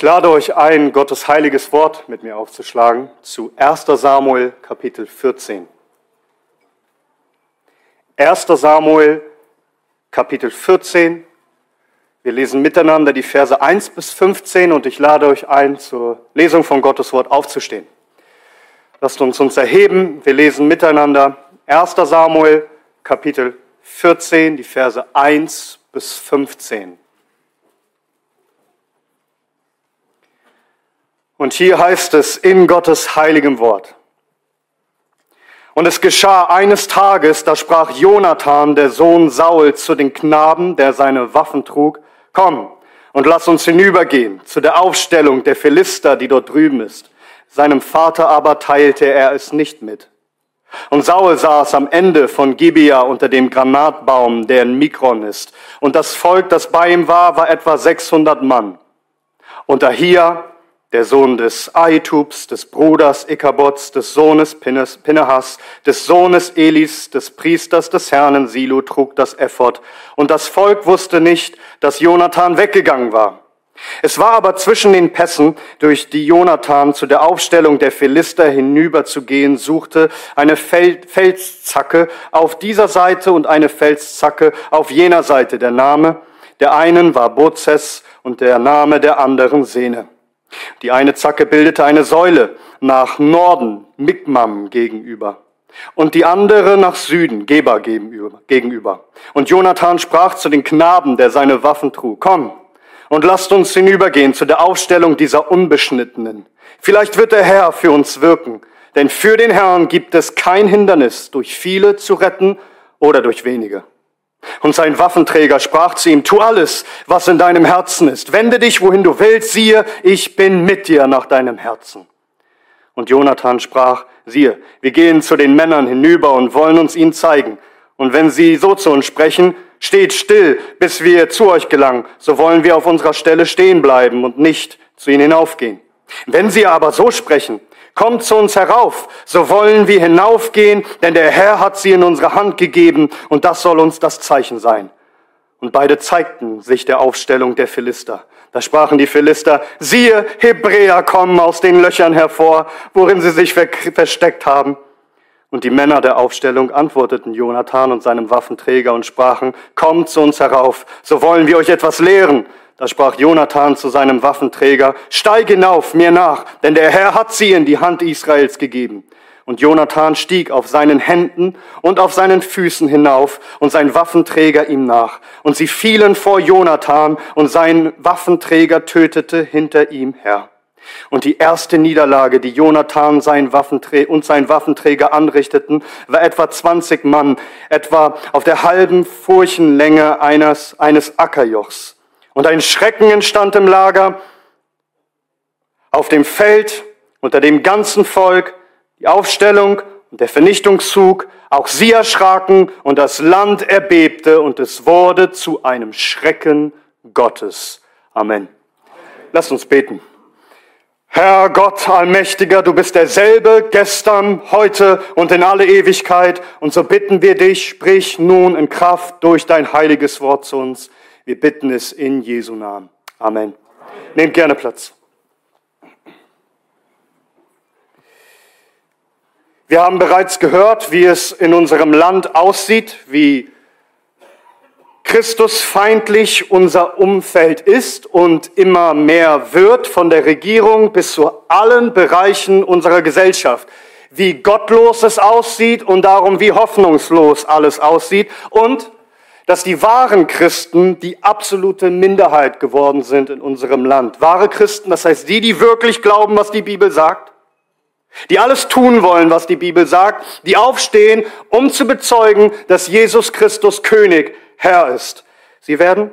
Ich lade euch ein, Gottes heiliges Wort mit mir aufzuschlagen zu 1 Samuel Kapitel 14. 1 Samuel Kapitel 14. Wir lesen miteinander die Verse 1 bis 15 und ich lade euch ein, zur Lesung von Gottes Wort aufzustehen. Lasst uns uns erheben. Wir lesen miteinander 1 Samuel Kapitel 14, die Verse 1 bis 15. Und hier heißt es in Gottes heiligem Wort. Und es geschah eines Tages, da sprach Jonathan, der Sohn Saul, zu den Knaben, der seine Waffen trug, komm und lass uns hinübergehen zu der Aufstellung der Philister, die dort drüben ist. Seinem Vater aber teilte er es nicht mit. Und Saul saß am Ende von Gibea unter dem Granatbaum, der in Mikron ist. Und das Volk, das bei ihm war, war etwa 600 Mann. Und Ahia, der Sohn des Ahitubs, des Bruders Ikabots, des Sohnes Pinehas, des Sohnes Elis, des Priesters des Herrn Silo trug das Ephod. Und das Volk wusste nicht, dass Jonathan weggegangen war. Es war aber zwischen den Pässen, durch die Jonathan zu der Aufstellung der Philister hinüberzugehen suchte, eine Felszacke auf dieser Seite und eine Felszacke auf jener Seite. Der Name der einen war Bozes und der Name der anderen Sene. Die eine Zacke bildete eine Säule nach Norden, Mikmam gegenüber, und die andere nach Süden, Geba gegenüber. Und Jonathan sprach zu den Knaben, der seine Waffen trug, komm und lasst uns hinübergehen zu der Aufstellung dieser Unbeschnittenen. Vielleicht wird der Herr für uns wirken, denn für den Herrn gibt es kein Hindernis, durch viele zu retten oder durch wenige. Und sein Waffenträger sprach zu ihm, tu alles, was in deinem Herzen ist. Wende dich, wohin du willst. Siehe, ich bin mit dir nach deinem Herzen. Und Jonathan sprach, siehe, wir gehen zu den Männern hinüber und wollen uns ihn zeigen. Und wenn sie so zu uns sprechen, steht still, bis wir zu euch gelangen, so wollen wir auf unserer Stelle stehen bleiben und nicht zu ihnen hinaufgehen. Wenn sie aber so sprechen, Kommt zu uns herauf, so wollen wir hinaufgehen, denn der Herr hat sie in unsere Hand gegeben und das soll uns das Zeichen sein. Und beide zeigten sich der Aufstellung der Philister. Da sprachen die Philister, siehe, Hebräer kommen aus den Löchern hervor, worin sie sich versteckt haben. Und die Männer der Aufstellung antworteten Jonathan und seinem Waffenträger und sprachen, kommt zu uns herauf, so wollen wir euch etwas lehren. Da sprach Jonathan zu seinem Waffenträger, steig hinauf mir nach, denn der Herr hat sie in die Hand Israels gegeben. Und Jonathan stieg auf seinen Händen und auf seinen Füßen hinauf und sein Waffenträger ihm nach. Und sie fielen vor Jonathan und sein Waffenträger tötete hinter ihm her. Und die erste Niederlage, die Jonathan und sein Waffenträger anrichteten, war etwa 20 Mann, etwa auf der halben Furchenlänge eines, eines Ackerjochs. Und ein Schrecken entstand im Lager, auf dem Feld, unter dem ganzen Volk, die Aufstellung und der Vernichtungszug, auch sie erschraken und das Land erbebte und es wurde zu einem Schrecken Gottes. Amen. Lasst uns beten. Herr Gott Allmächtiger, du bist derselbe gestern, heute und in alle Ewigkeit. Und so bitten wir dich, sprich nun in Kraft durch dein heiliges Wort zu uns. Wir bitten es in Jesu Namen. Amen. Nehmt gerne Platz. Wir haben bereits gehört, wie es in unserem Land aussieht, wie Christusfeindlich unser Umfeld ist und immer mehr wird, von der Regierung bis zu allen Bereichen unserer Gesellschaft. Wie gottlos es aussieht und darum wie hoffnungslos alles aussieht und dass die wahren Christen die absolute Minderheit geworden sind in unserem Land. Wahre Christen, das heißt die, die wirklich glauben, was die Bibel sagt, die alles tun wollen, was die Bibel sagt, die aufstehen, um zu bezeugen, dass Jesus Christus König, Herr ist. Sie werden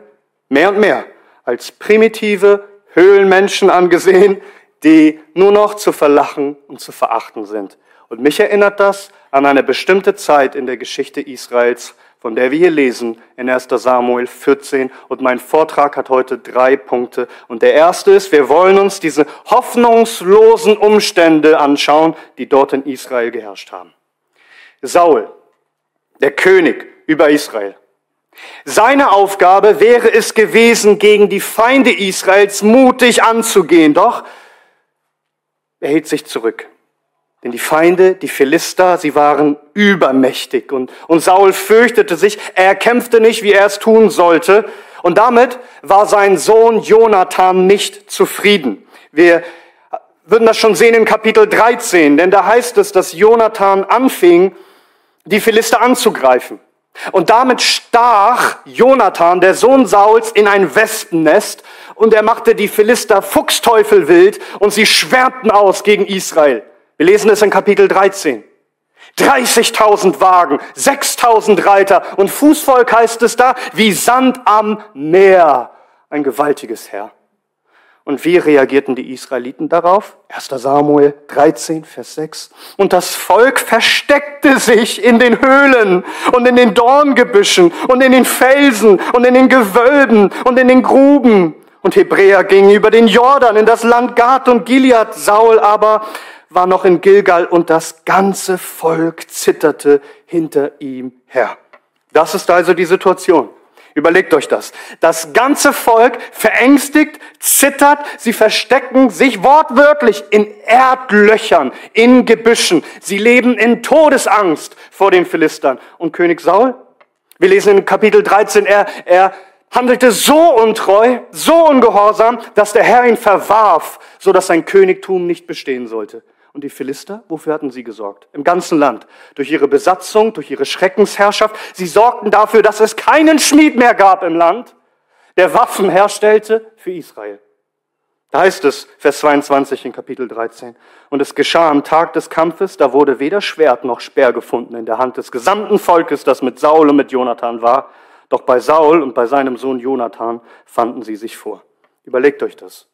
mehr und mehr als primitive Höhlenmenschen angesehen, die nur noch zu verlachen und zu verachten sind. Und mich erinnert das an eine bestimmte Zeit in der Geschichte Israels, von der wir hier lesen in 1 Samuel 14. Und mein Vortrag hat heute drei Punkte. Und der erste ist, wir wollen uns diese hoffnungslosen Umstände anschauen, die dort in Israel geherrscht haben. Saul, der König über Israel, Seine Aufgabe wäre es gewesen, gegen die Feinde Israels mutig anzugehen. Doch er hielt sich zurück. Denn die Feinde, die Philister, sie waren übermächtig und, und Saul fürchtete sich, er kämpfte nicht, wie er es tun sollte. Und damit war sein Sohn Jonathan nicht zufrieden. Wir würden das schon sehen in Kapitel 13, denn da heißt es, dass Jonathan anfing, die Philister anzugreifen. Und damit stach Jonathan, der Sohn Sauls, in ein Wespennest und er machte die Philister Fuchsteufel wild und sie schwärmten aus gegen Israel. Wir lesen es in Kapitel 13. 30.000 Wagen, 6.000 Reiter und Fußvolk heißt es da, wie Sand am Meer. Ein gewaltiges Herr. Und wie reagierten die Israeliten darauf? 1. Samuel 13, Vers 6. Und das Volk versteckte sich in den Höhlen und in den Dorngebüschen und in den Felsen und in den Gewölben und in den Gruben. Und Hebräer gingen über den Jordan in das Land Gad und Gilead. Saul aber war noch in Gilgal und das ganze Volk zitterte hinter ihm her. Das ist also die Situation. Überlegt euch das. Das ganze Volk verängstigt, zittert, sie verstecken sich wortwörtlich in Erdlöchern, in Gebüschen. Sie leben in Todesangst vor den Philistern. Und König Saul? Wir lesen in Kapitel 13, er, er handelte so untreu, so ungehorsam, dass der Herr ihn verwarf, so dass sein Königtum nicht bestehen sollte. Und die Philister, wofür hatten sie gesorgt? Im ganzen Land. Durch ihre Besatzung, durch ihre Schreckensherrschaft. Sie sorgten dafür, dass es keinen Schmied mehr gab im Land, der Waffen herstellte für Israel. Da heißt es, Vers 22 in Kapitel 13. Und es geschah am Tag des Kampfes, da wurde weder Schwert noch Speer gefunden in der Hand des gesamten Volkes, das mit Saul und mit Jonathan war. Doch bei Saul und bei seinem Sohn Jonathan fanden sie sich vor. Überlegt euch das.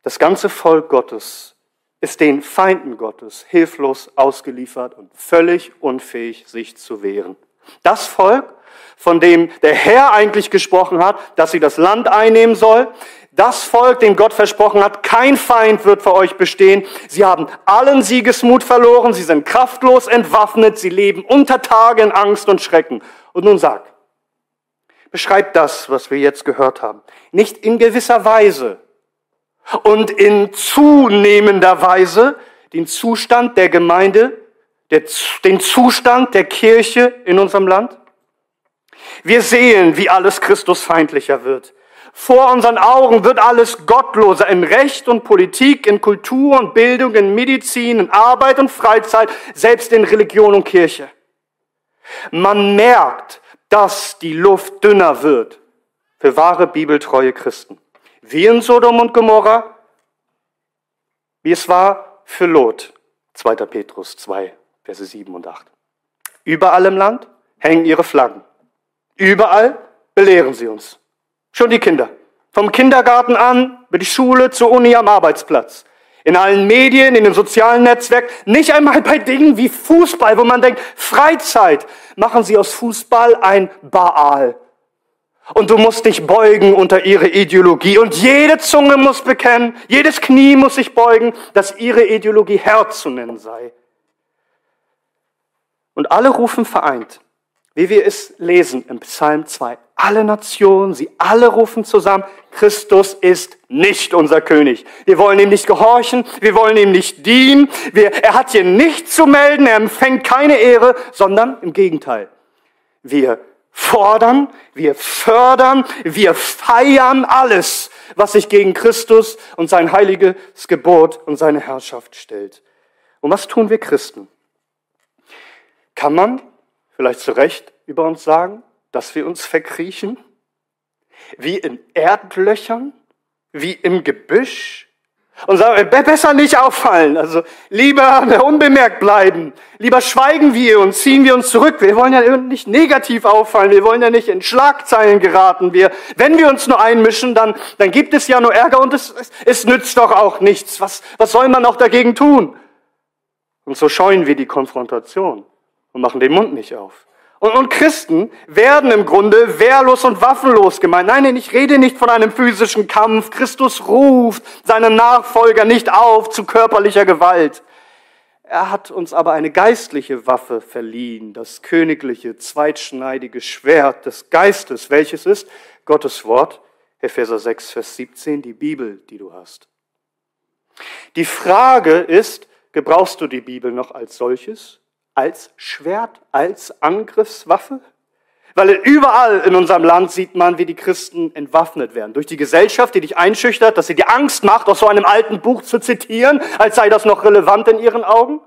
Das ganze Volk Gottes ist den Feinden Gottes hilflos ausgeliefert und völlig unfähig, sich zu wehren. Das Volk, von dem der Herr eigentlich gesprochen hat, dass sie das Land einnehmen soll, das Volk, dem Gott versprochen hat, kein Feind wird für euch bestehen. Sie haben allen Siegesmut verloren, sie sind kraftlos entwaffnet, sie leben unter Tage in Angst und Schrecken. Und nun sag, beschreibt das, was wir jetzt gehört haben, nicht in gewisser Weise und in zunehmender Weise den Zustand der Gemeinde, der, den Zustand der Kirche in unserem Land? Wir sehen, wie alles Christusfeindlicher wird. Vor unseren Augen wird alles gottloser in Recht und Politik, in Kultur und Bildung, in Medizin, in Arbeit und Freizeit, selbst in Religion und Kirche. Man merkt, dass die Luft dünner wird für wahre bibeltreue Christen wie in Sodom und Gomorra, wie es war für Lot. 2. Petrus 2, Verse 7 und 8. Überall im Land hängen ihre Flaggen. Überall belehren sie uns. Schon die Kinder. Vom Kindergarten an, über die Schule, zur Uni, am Arbeitsplatz. In allen Medien, in den sozialen Netzwerken, nicht einmal bei Dingen wie Fußball, wo man denkt, Freizeit, machen sie aus Fußball ein Baal. Und du musst dich beugen unter ihre Ideologie. Und jede Zunge muss bekennen, jedes Knie muss sich beugen, dass ihre Ideologie Herr zu nennen sei. Und alle rufen vereint, wie wir es lesen im Psalm 2. Alle Nationen, sie alle rufen zusammen, Christus ist nicht unser König. Wir wollen ihm nicht gehorchen, wir wollen ihm nicht dienen, wir, er hat hier nichts zu melden, er empfängt keine Ehre, sondern im Gegenteil. Wir fordern, wir fördern, wir feiern alles, was sich gegen Christus und sein heiliges Gebot und seine Herrschaft stellt. Und was tun wir Christen? Kann man vielleicht zu Recht über uns sagen, dass wir uns verkriechen? Wie in Erdlöchern? Wie im Gebüsch? Und sagen, besser nicht auffallen, also lieber unbemerkt bleiben, lieber schweigen wir und ziehen wir uns zurück. Wir wollen ja nicht negativ auffallen, wir wollen ja nicht in Schlagzeilen geraten. Wir, wenn wir uns nur einmischen, dann, dann gibt es ja nur Ärger und es, es, es nützt doch auch nichts. Was, was soll man auch dagegen tun? Und so scheuen wir die Konfrontation und machen den Mund nicht auf. Und, und Christen werden im Grunde wehrlos und waffenlos gemeint. Nein, nein, ich rede nicht von einem physischen Kampf. Christus ruft seinen Nachfolger nicht auf zu körperlicher Gewalt. Er hat uns aber eine geistliche Waffe verliehen, das königliche, zweitschneidige Schwert des Geistes, welches ist Gottes Wort, Epheser 6, Vers 17, die Bibel, die du hast. Die Frage ist, gebrauchst du die Bibel noch als solches, als Schwert, als Angriffswaffe? Weil überall in unserem Land sieht man, wie die Christen entwaffnet werden. Durch die Gesellschaft, die dich einschüchtert, dass sie dir Angst macht, aus so einem alten Buch zu zitieren, als sei das noch relevant in ihren Augen.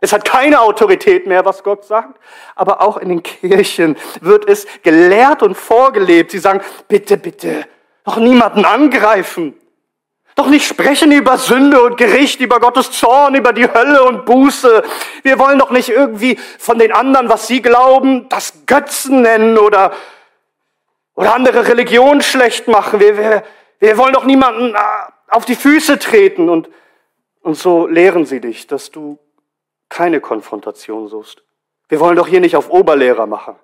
Es hat keine Autorität mehr, was Gott sagt. Aber auch in den Kirchen wird es gelehrt und vorgelebt. Sie sagen, bitte, bitte, doch niemanden angreifen. Doch nicht sprechen über Sünde und Gericht, über Gottes Zorn, über die Hölle und Buße. Wir wollen doch nicht irgendwie von den anderen, was sie glauben, das Götzen nennen oder, oder andere Religionen schlecht machen. Wir, wir, wir wollen doch niemanden äh, auf die Füße treten. Und, und so lehren sie dich, dass du keine Konfrontation suchst. Wir wollen doch hier nicht auf Oberlehrer machen.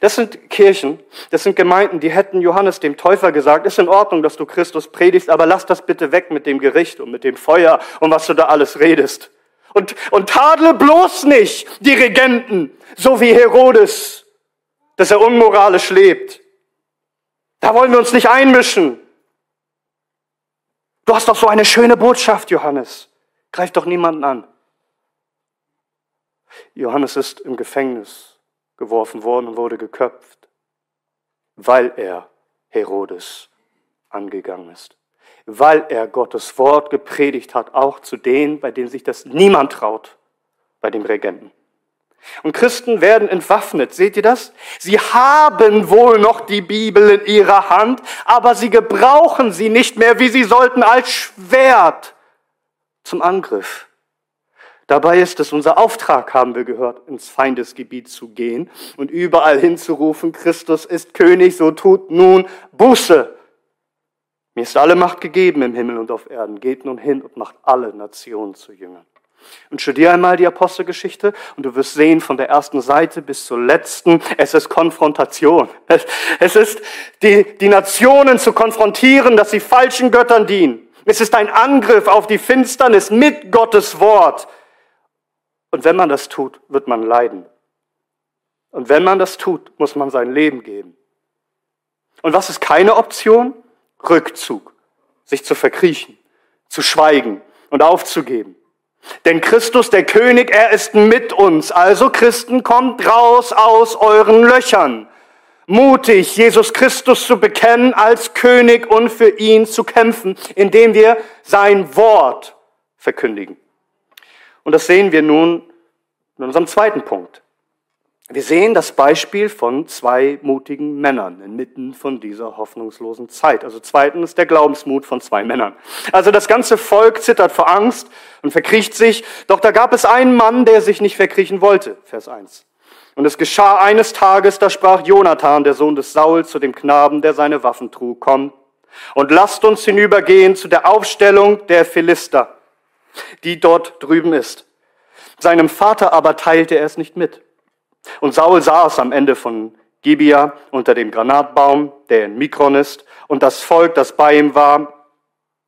Das sind Kirchen, das sind Gemeinden, die hätten Johannes dem Täufer gesagt, ist in Ordnung, dass du Christus predigst, aber lass das bitte weg mit dem Gericht und mit dem Feuer und was du da alles redest. Und, und tadle bloß nicht die Regenten, so wie Herodes, dass er unmoralisch lebt. Da wollen wir uns nicht einmischen. Du hast doch so eine schöne Botschaft, Johannes. Greif doch niemanden an. Johannes ist im Gefängnis geworfen worden und wurde geköpft, weil er Herodes angegangen ist, weil er Gottes Wort gepredigt hat, auch zu denen, bei denen sich das niemand traut, bei dem Regenten. Und Christen werden entwaffnet. Seht ihr das? Sie haben wohl noch die Bibel in ihrer Hand, aber sie gebrauchen sie nicht mehr, wie sie sollten, als Schwert zum Angriff. Dabei ist es unser Auftrag, haben wir gehört, ins Feindesgebiet zu gehen und überall hinzurufen, Christus ist König, so tut nun Buße. Mir ist alle Macht gegeben im Himmel und auf Erden. Geht nun hin und macht alle Nationen zu Jüngern. Und studier einmal die Apostelgeschichte und du wirst sehen, von der ersten Seite bis zur letzten, es ist Konfrontation. Es ist die, die Nationen zu konfrontieren, dass sie falschen Göttern dienen. Es ist ein Angriff auf die Finsternis mit Gottes Wort. Und wenn man das tut, wird man leiden. Und wenn man das tut, muss man sein Leben geben. Und was ist keine Option? Rückzug, sich zu verkriechen, zu schweigen und aufzugeben. Denn Christus, der König, er ist mit uns. Also Christen, kommt raus aus euren Löchern. Mutig, Jesus Christus zu bekennen als König und für ihn zu kämpfen, indem wir sein Wort verkündigen. Und das sehen wir nun in unserem zweiten Punkt. Wir sehen das Beispiel von zwei mutigen Männern inmitten von dieser hoffnungslosen Zeit. Also zweitens der Glaubensmut von zwei Männern. Also das ganze Volk zittert vor Angst und verkriecht sich. Doch da gab es einen Mann, der sich nicht verkriechen wollte. Vers 1. Und es geschah eines Tages, da sprach Jonathan, der Sohn des Saul, zu dem Knaben, der seine Waffen trug, komm und lasst uns hinübergehen zu der Aufstellung der Philister die dort drüben ist. Seinem Vater aber teilte er es nicht mit. Und Saul saß am Ende von Gibea unter dem Granatbaum, der in Mikron ist, und das Volk, das bei ihm war,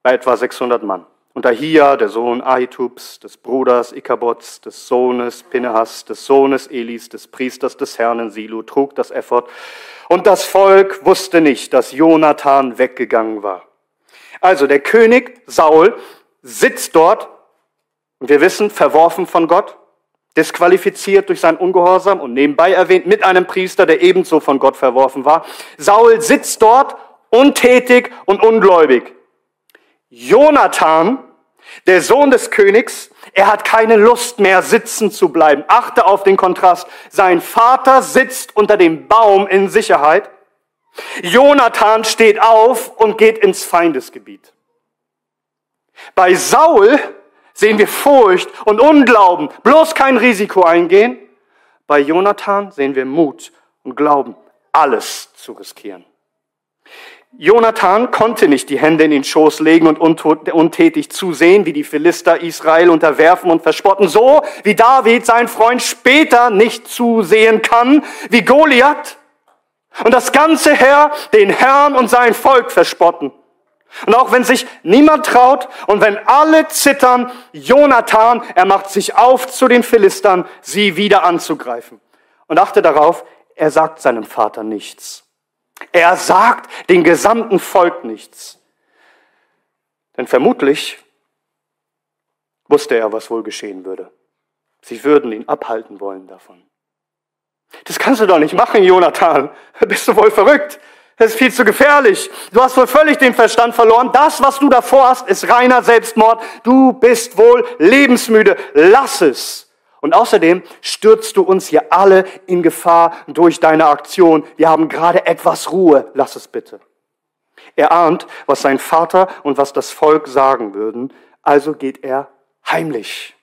war etwa 600 Mann. Und Ahia, der Sohn Ahitubs, des Bruders Ikabots, des Sohnes Pinehas, des Sohnes Elis, des Priesters des Herrn in Silo, trug das Ephod. Und das Volk wusste nicht, dass Jonathan weggegangen war. Also der König Saul sitzt dort und wir wissen, verworfen von Gott, disqualifiziert durch sein Ungehorsam und nebenbei erwähnt mit einem Priester, der ebenso von Gott verworfen war. Saul sitzt dort untätig und ungläubig. Jonathan, der Sohn des Königs, er hat keine Lust mehr sitzen zu bleiben. Achte auf den Kontrast. Sein Vater sitzt unter dem Baum in Sicherheit. Jonathan steht auf und geht ins Feindesgebiet. Bei Saul sehen wir Furcht und Unglauben, bloß kein Risiko eingehen. Bei Jonathan sehen wir Mut und Glauben, alles zu riskieren. Jonathan konnte nicht die Hände in den Schoß legen und untätig zusehen, wie die Philister Israel unterwerfen und verspotten, so wie David, sein Freund, später nicht zusehen kann, wie Goliath und das ganze Heer den Herrn und sein Volk verspotten. Und auch wenn sich niemand traut und wenn alle zittern, Jonathan, er macht sich auf zu den Philistern, sie wieder anzugreifen. Und achte darauf, er sagt seinem Vater nichts. Er sagt dem gesamten Volk nichts. Denn vermutlich wusste er, was wohl geschehen würde. Sie würden ihn abhalten wollen davon. Das kannst du doch nicht machen, Jonathan. Bist du wohl verrückt? Das ist viel zu gefährlich. Du hast wohl völlig den Verstand verloren. Das, was du davor hast, ist reiner Selbstmord. Du bist wohl lebensmüde. Lass es. Und außerdem stürzt du uns hier alle in Gefahr durch deine Aktion. Wir haben gerade etwas Ruhe. Lass es bitte. Er ahnt, was sein Vater und was das Volk sagen würden. Also geht er heimlich.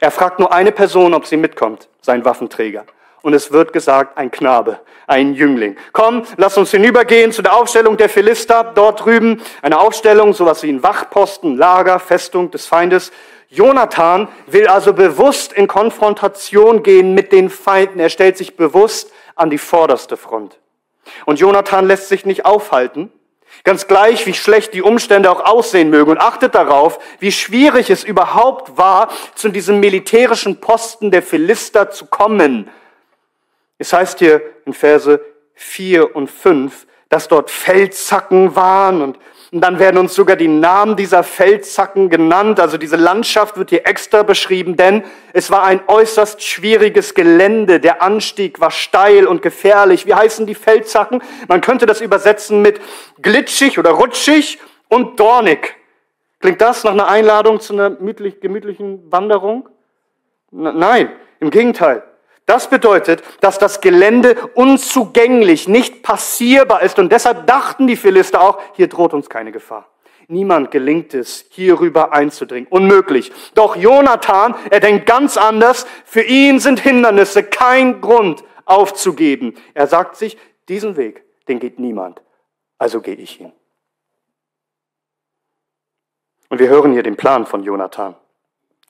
Er fragt nur eine Person, ob sie mitkommt, sein Waffenträger. Und es wird gesagt, ein Knabe, ein Jüngling. Komm, lass uns hinübergehen zu der Aufstellung der Philister dort drüben. Eine Aufstellung, sowas wie ein Wachposten, Lager, Festung des Feindes. Jonathan will also bewusst in Konfrontation gehen mit den Feinden. Er stellt sich bewusst an die vorderste Front. Und Jonathan lässt sich nicht aufhalten. Ganz gleich, wie schlecht die Umstände auch aussehen mögen. Und achtet darauf, wie schwierig es überhaupt war, zu diesem militärischen Posten der Philister zu kommen. Es heißt hier in Verse 4 und 5, dass dort Feldzacken waren und, und dann werden uns sogar die Namen dieser Feldzacken genannt. Also diese Landschaft wird hier extra beschrieben, denn es war ein äußerst schwieriges Gelände. Der Anstieg war steil und gefährlich. Wie heißen die Feldzacken? Man könnte das übersetzen mit glitschig oder rutschig und dornig. Klingt das nach einer Einladung zu einer gemütlichen Wanderung? Nein, im Gegenteil. Das bedeutet, dass das Gelände unzugänglich, nicht passierbar ist. Und deshalb dachten die Philister auch, hier droht uns keine Gefahr. Niemand gelingt es, hierüber einzudringen. Unmöglich. Doch Jonathan, er denkt ganz anders. Für ihn sind Hindernisse kein Grund aufzugeben. Er sagt sich, diesen Weg, den geht niemand. Also gehe ich ihn. Und wir hören hier den Plan von Jonathan.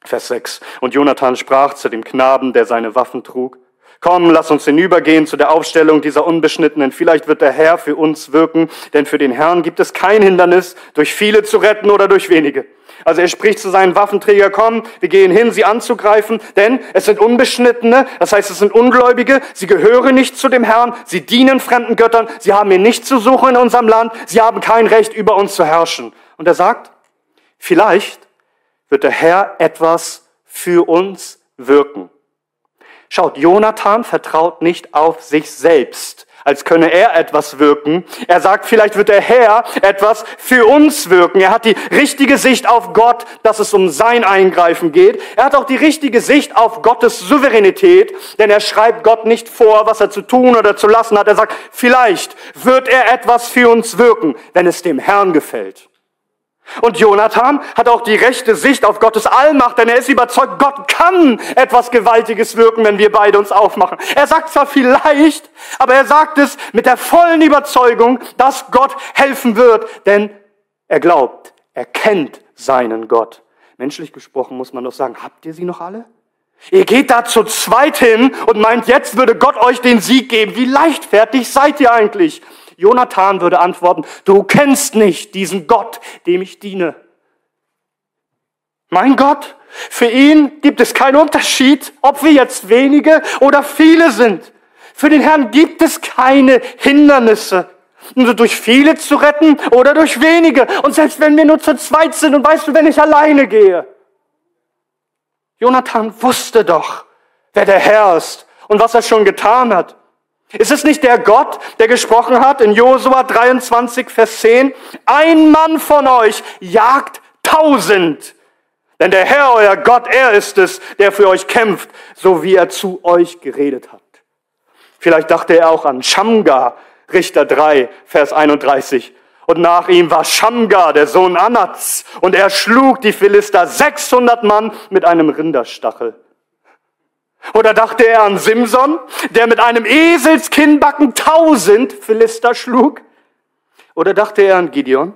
Vers 6. Und Jonathan sprach zu dem Knaben, der seine Waffen trug, Komm, lass uns hinübergehen zu der Aufstellung dieser Unbeschnittenen. Vielleicht wird der Herr für uns wirken, denn für den Herrn gibt es kein Hindernis, durch viele zu retten oder durch wenige. Also er spricht zu seinen Waffenträger, komm, wir gehen hin, sie anzugreifen, denn es sind Unbeschnittene, das heißt, es sind Ungläubige, sie gehören nicht zu dem Herrn, sie dienen fremden Göttern, sie haben hier nichts zu suchen in unserem Land, sie haben kein Recht, über uns zu herrschen. Und er sagt, vielleicht wird der Herr etwas für uns wirken. Schaut, Jonathan vertraut nicht auf sich selbst, als könne er etwas wirken. Er sagt, vielleicht wird der Herr etwas für uns wirken. Er hat die richtige Sicht auf Gott, dass es um sein Eingreifen geht. Er hat auch die richtige Sicht auf Gottes Souveränität, denn er schreibt Gott nicht vor, was er zu tun oder zu lassen hat. Er sagt, vielleicht wird er etwas für uns wirken, wenn es dem Herrn gefällt. Und Jonathan hat auch die rechte Sicht auf Gottes Allmacht, denn er ist überzeugt, Gott kann etwas Gewaltiges wirken, wenn wir beide uns aufmachen. Er sagt zwar vielleicht, aber er sagt es mit der vollen Überzeugung, dass Gott helfen wird, denn er glaubt, er kennt seinen Gott. Menschlich gesprochen muss man doch sagen, habt ihr sie noch alle? Ihr geht da zu zweit hin und meint, jetzt würde Gott euch den Sieg geben. Wie leichtfertig seid ihr eigentlich? Jonathan würde antworten, du kennst nicht diesen Gott, dem ich diene. Mein Gott, für ihn gibt es keinen Unterschied, ob wir jetzt wenige oder viele sind. Für den Herrn gibt es keine Hindernisse. Nur durch viele zu retten oder durch wenige. Und selbst wenn wir nur zu zweit sind und weißt du, wenn ich alleine gehe. Jonathan wusste doch, wer der Herr ist und was er schon getan hat. Ist es nicht der Gott, der gesprochen hat in Josua 23, Vers 10? Ein Mann von euch jagt tausend. Denn der Herr, euer Gott, er ist es, der für euch kämpft, so wie er zu euch geredet hat. Vielleicht dachte er auch an Shamgar, Richter 3, Vers 31. Und nach ihm war Shamgar, der Sohn Anats, und er schlug die Philister 600 Mann mit einem Rinderstachel. Oder dachte er an Simson, der mit einem Eselskinnbacken tausend Philister schlug? Oder dachte er an Gideon?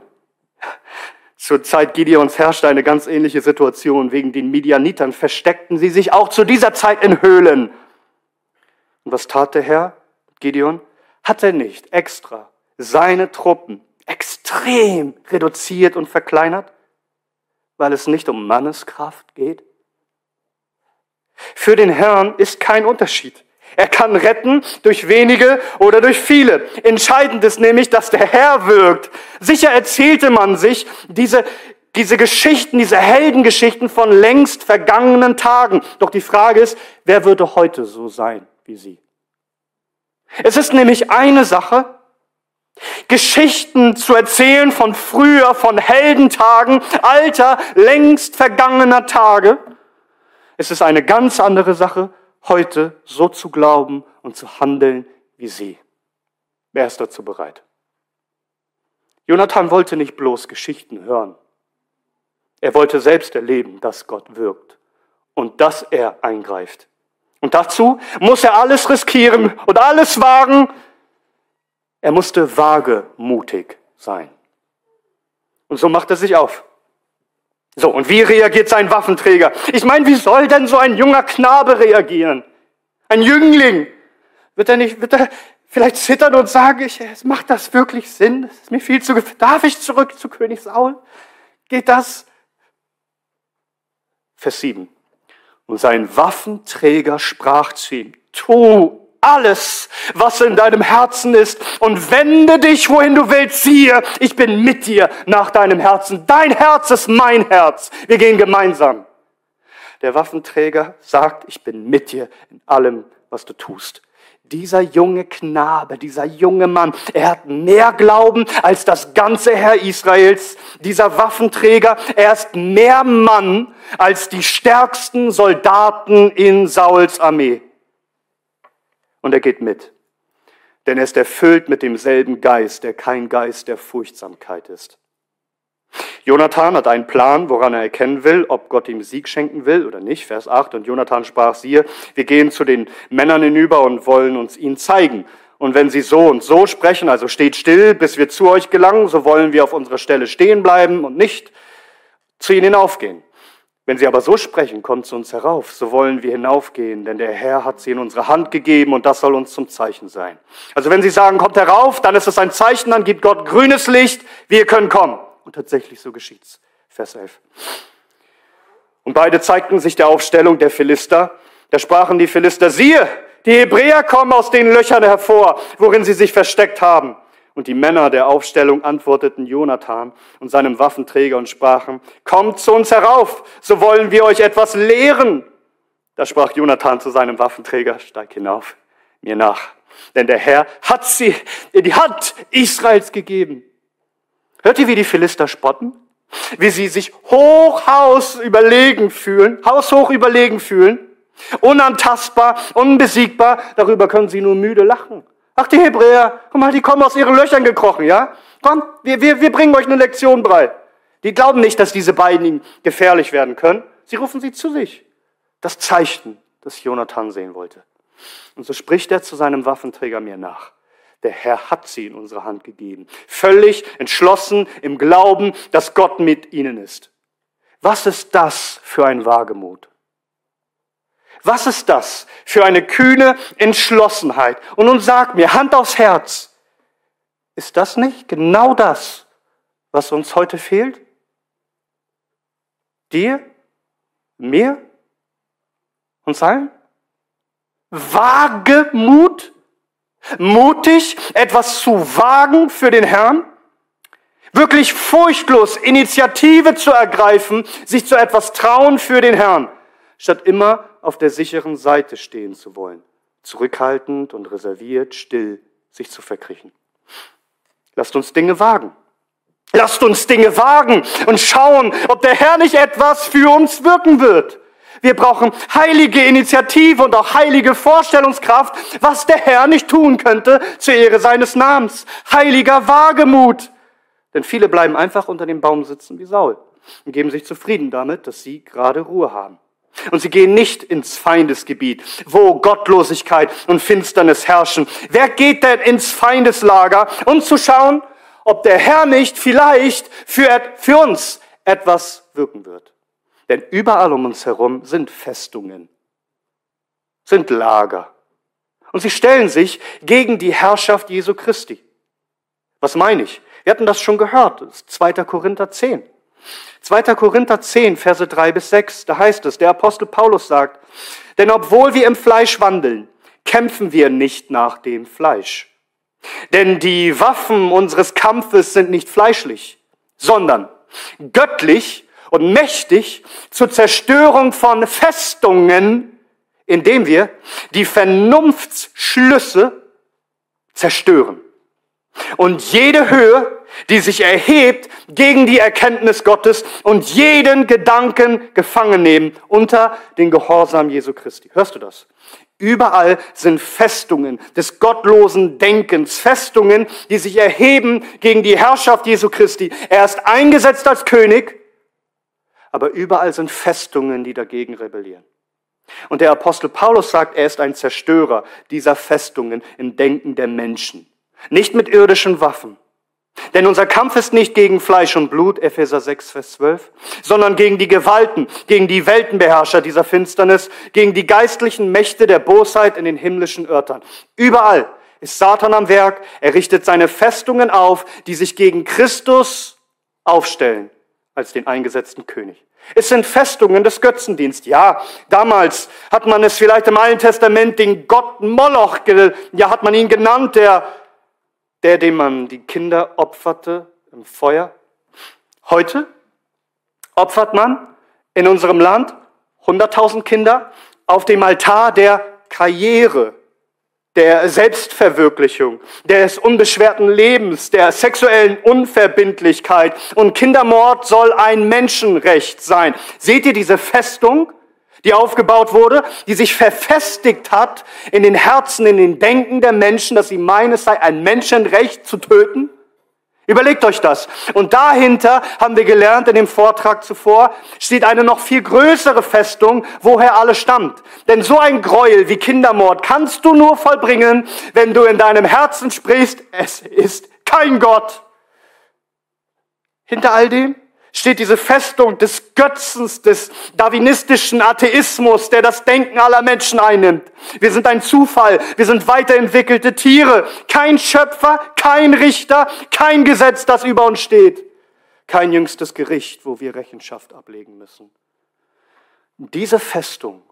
Zur Zeit Gideons herrschte eine ganz ähnliche Situation. Wegen den Midianitern versteckten sie sich auch zu dieser Zeit in Höhlen. Und was tat der Herr Gideon? Hat er nicht extra seine Truppen extrem reduziert und verkleinert, weil es nicht um Manneskraft geht? Für den Herrn ist kein Unterschied. Er kann retten durch wenige oder durch viele. Entscheidend ist nämlich, dass der Herr wirkt. Sicher erzählte man sich diese, diese Geschichten, diese Heldengeschichten von längst vergangenen Tagen. Doch die Frage ist, wer würde heute so sein wie sie? Es ist nämlich eine Sache, Geschichten zu erzählen von früher, von Heldentagen, alter, längst vergangener Tage. Es ist eine ganz andere Sache, heute so zu glauben und zu handeln wie sie. Wer ist dazu bereit? Jonathan wollte nicht bloß Geschichten hören. Er wollte selbst erleben, dass Gott wirkt und dass er eingreift. Und dazu muss er alles riskieren und alles wagen. Er musste wagemutig sein. Und so macht er sich auf. So, und wie reagiert sein Waffenträger? Ich meine, wie soll denn so ein junger Knabe reagieren? Ein Jüngling? Wird er nicht, wird er vielleicht zittern und sagen, ich, macht das wirklich Sinn? Das ist mir viel zu, darf ich zurück zu König Saul? Geht das? Vers 7. Und sein Waffenträger sprach zu ihm, tu alles, was in deinem Herzen ist und wende dich, wohin du willst. Siehe, ich bin mit dir nach deinem Herzen. Dein Herz ist mein Herz. Wir gehen gemeinsam. Der Waffenträger sagt, ich bin mit dir in allem, was du tust. Dieser junge Knabe, dieser junge Mann, er hat mehr Glauben als das ganze Herr Israels. Dieser Waffenträger, er ist mehr Mann als die stärksten Soldaten in Sauls Armee und er geht mit. Denn er ist erfüllt mit demselben Geist, der kein Geist der Furchtsamkeit ist. Jonathan hat einen Plan, woran er erkennen will, ob Gott ihm Sieg schenken will oder nicht. Vers 8. Und Jonathan sprach, siehe, wir gehen zu den Männern hinüber und wollen uns ihn zeigen. Und wenn sie so und so sprechen, also steht still, bis wir zu euch gelangen, so wollen wir auf unserer Stelle stehen bleiben und nicht zu ihnen hinaufgehen. Wenn sie aber so sprechen, kommt zu uns herauf, so wollen wir hinaufgehen, denn der Herr hat sie in unsere Hand gegeben und das soll uns zum Zeichen sein. Also wenn sie sagen, kommt herauf, dann ist es ein Zeichen, dann gibt Gott grünes Licht, wir können kommen. Und tatsächlich so geschieht's. Vers 11. Und beide zeigten sich der Aufstellung der Philister. Da sprachen die Philister, siehe, die Hebräer kommen aus den Löchern hervor, worin sie sich versteckt haben. Und die Männer der Aufstellung antworteten Jonathan und seinem Waffenträger und sprachen, kommt zu uns herauf, so wollen wir euch etwas lehren. Da sprach Jonathan zu seinem Waffenträger, steig hinauf, mir nach. Denn der Herr hat sie in die Hand Israels gegeben. Hört ihr, wie die Philister spotten? Wie sie sich hochhaus überlegen fühlen, haushoch überlegen fühlen, unantastbar, unbesiegbar, darüber können sie nur müde lachen. Ach, die Hebräer, guck mal, die kommen aus ihren Löchern gekrochen, ja? Komm, wir, wir, wir bringen euch eine Lektion bei. Die glauben nicht, dass diese beiden ihnen gefährlich werden können. Sie rufen sie zu sich. Das Zeichen, das Jonathan sehen wollte. Und so spricht er zu seinem Waffenträger mir nach. Der Herr hat sie in unsere Hand gegeben. Völlig entschlossen im Glauben, dass Gott mit ihnen ist. Was ist das für ein Wagemut? Was ist das für eine kühne Entschlossenheit? Und nun sag mir, Hand aufs Herz, ist das nicht genau das, was uns heute fehlt? Dir? Mir? Uns allen? Wagemut? Mutig, etwas zu wagen für den Herrn? Wirklich furchtlos Initiative zu ergreifen, sich zu etwas trauen für den Herrn, statt immer auf der sicheren Seite stehen zu wollen, zurückhaltend und reserviert, still sich zu verkriechen. Lasst uns Dinge wagen. Lasst uns Dinge wagen und schauen, ob der Herr nicht etwas für uns wirken wird. Wir brauchen heilige Initiative und auch heilige Vorstellungskraft, was der Herr nicht tun könnte zur Ehre seines Namens. Heiliger Wagemut. Denn viele bleiben einfach unter dem Baum sitzen wie Saul und geben sich zufrieden damit, dass sie gerade Ruhe haben. Und sie gehen nicht ins Feindesgebiet, wo Gottlosigkeit und Finsternis herrschen. Wer geht denn ins Feindeslager, um zu schauen, ob der Herr nicht vielleicht für, für uns etwas wirken wird? Denn überall um uns herum sind Festungen, sind Lager. Und sie stellen sich gegen die Herrschaft Jesu Christi. Was meine ich? Wir hatten das schon gehört, das ist 2. Korinther 10. 2. Korinther 10, Verse 3 bis 6, da heißt es, der Apostel Paulus sagt, denn obwohl wir im Fleisch wandeln, kämpfen wir nicht nach dem Fleisch. Denn die Waffen unseres Kampfes sind nicht fleischlich, sondern göttlich und mächtig zur Zerstörung von Festungen, indem wir die Vernunftsschlüsse zerstören. Und jede Höhe, die sich erhebt gegen die Erkenntnis Gottes und jeden Gedanken gefangen nehmen unter den Gehorsam Jesu Christi. Hörst du das? Überall sind Festungen des gottlosen Denkens, Festungen, die sich erheben gegen die Herrschaft Jesu Christi. Er ist eingesetzt als König, aber überall sind Festungen, die dagegen rebellieren. Und der Apostel Paulus sagt, er ist ein Zerstörer dieser Festungen im Denken der Menschen. Nicht mit irdischen Waffen. Denn unser Kampf ist nicht gegen Fleisch und Blut, Epheser 6, Vers 12, sondern gegen die Gewalten, gegen die Weltenbeherrscher dieser Finsternis, gegen die geistlichen Mächte der Bosheit in den himmlischen Örtern. Überall ist Satan am Werk. Er richtet seine Festungen auf, die sich gegen Christus aufstellen als den eingesetzten König. Es sind Festungen des Götzendienst. Ja, damals hat man es vielleicht im Alten Testament den Gott Moloch, ja, hat man ihn genannt, der der, dem man die Kinder opferte im Feuer. Heute opfert man in unserem Land 100.000 Kinder auf dem Altar der Karriere, der Selbstverwirklichung, des unbeschwerten Lebens, der sexuellen Unverbindlichkeit. Und Kindermord soll ein Menschenrecht sein. Seht ihr diese Festung? Die aufgebaut wurde, die sich verfestigt hat in den Herzen, in den Denken der Menschen, dass sie meinen, es sei ein Menschenrecht zu töten? Überlegt euch das. Und dahinter haben wir gelernt in dem Vortrag zuvor, steht eine noch viel größere Festung, woher alles stammt. Denn so ein Gräuel wie Kindermord kannst du nur vollbringen, wenn du in deinem Herzen sprichst, es ist kein Gott. Hinter all dem steht diese Festung des Götzens, des darwinistischen Atheismus, der das Denken aller Menschen einnimmt. Wir sind ein Zufall, wir sind weiterentwickelte Tiere, kein Schöpfer, kein Richter, kein Gesetz, das über uns steht, kein jüngstes Gericht, wo wir Rechenschaft ablegen müssen. diese Festung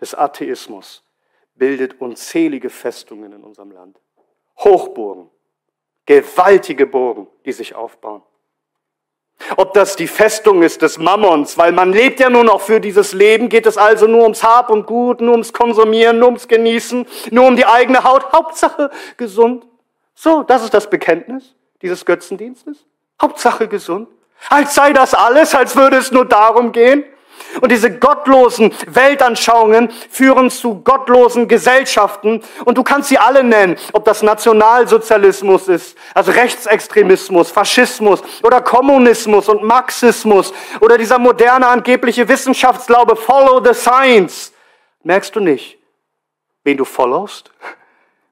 des Atheismus bildet unzählige Festungen in unserem Land. Hochburgen, gewaltige Burgen, die sich aufbauen. Ob das die Festung ist des Mammons, weil man lebt ja nur noch für dieses Leben, geht es also nur ums Hab und Gut, nur ums Konsumieren, nur ums Genießen, nur um die eigene Haut, Hauptsache gesund. So, das ist das Bekenntnis dieses Götzendienstes. Hauptsache gesund. Als sei das alles, als würde es nur darum gehen. Und diese gottlosen Weltanschauungen führen zu gottlosen Gesellschaften. Und du kannst sie alle nennen, ob das Nationalsozialismus ist, also Rechtsextremismus, Faschismus oder Kommunismus und Marxismus oder dieser moderne angebliche Wissenschaftsglaube, follow the science. Merkst du nicht, wen du followst?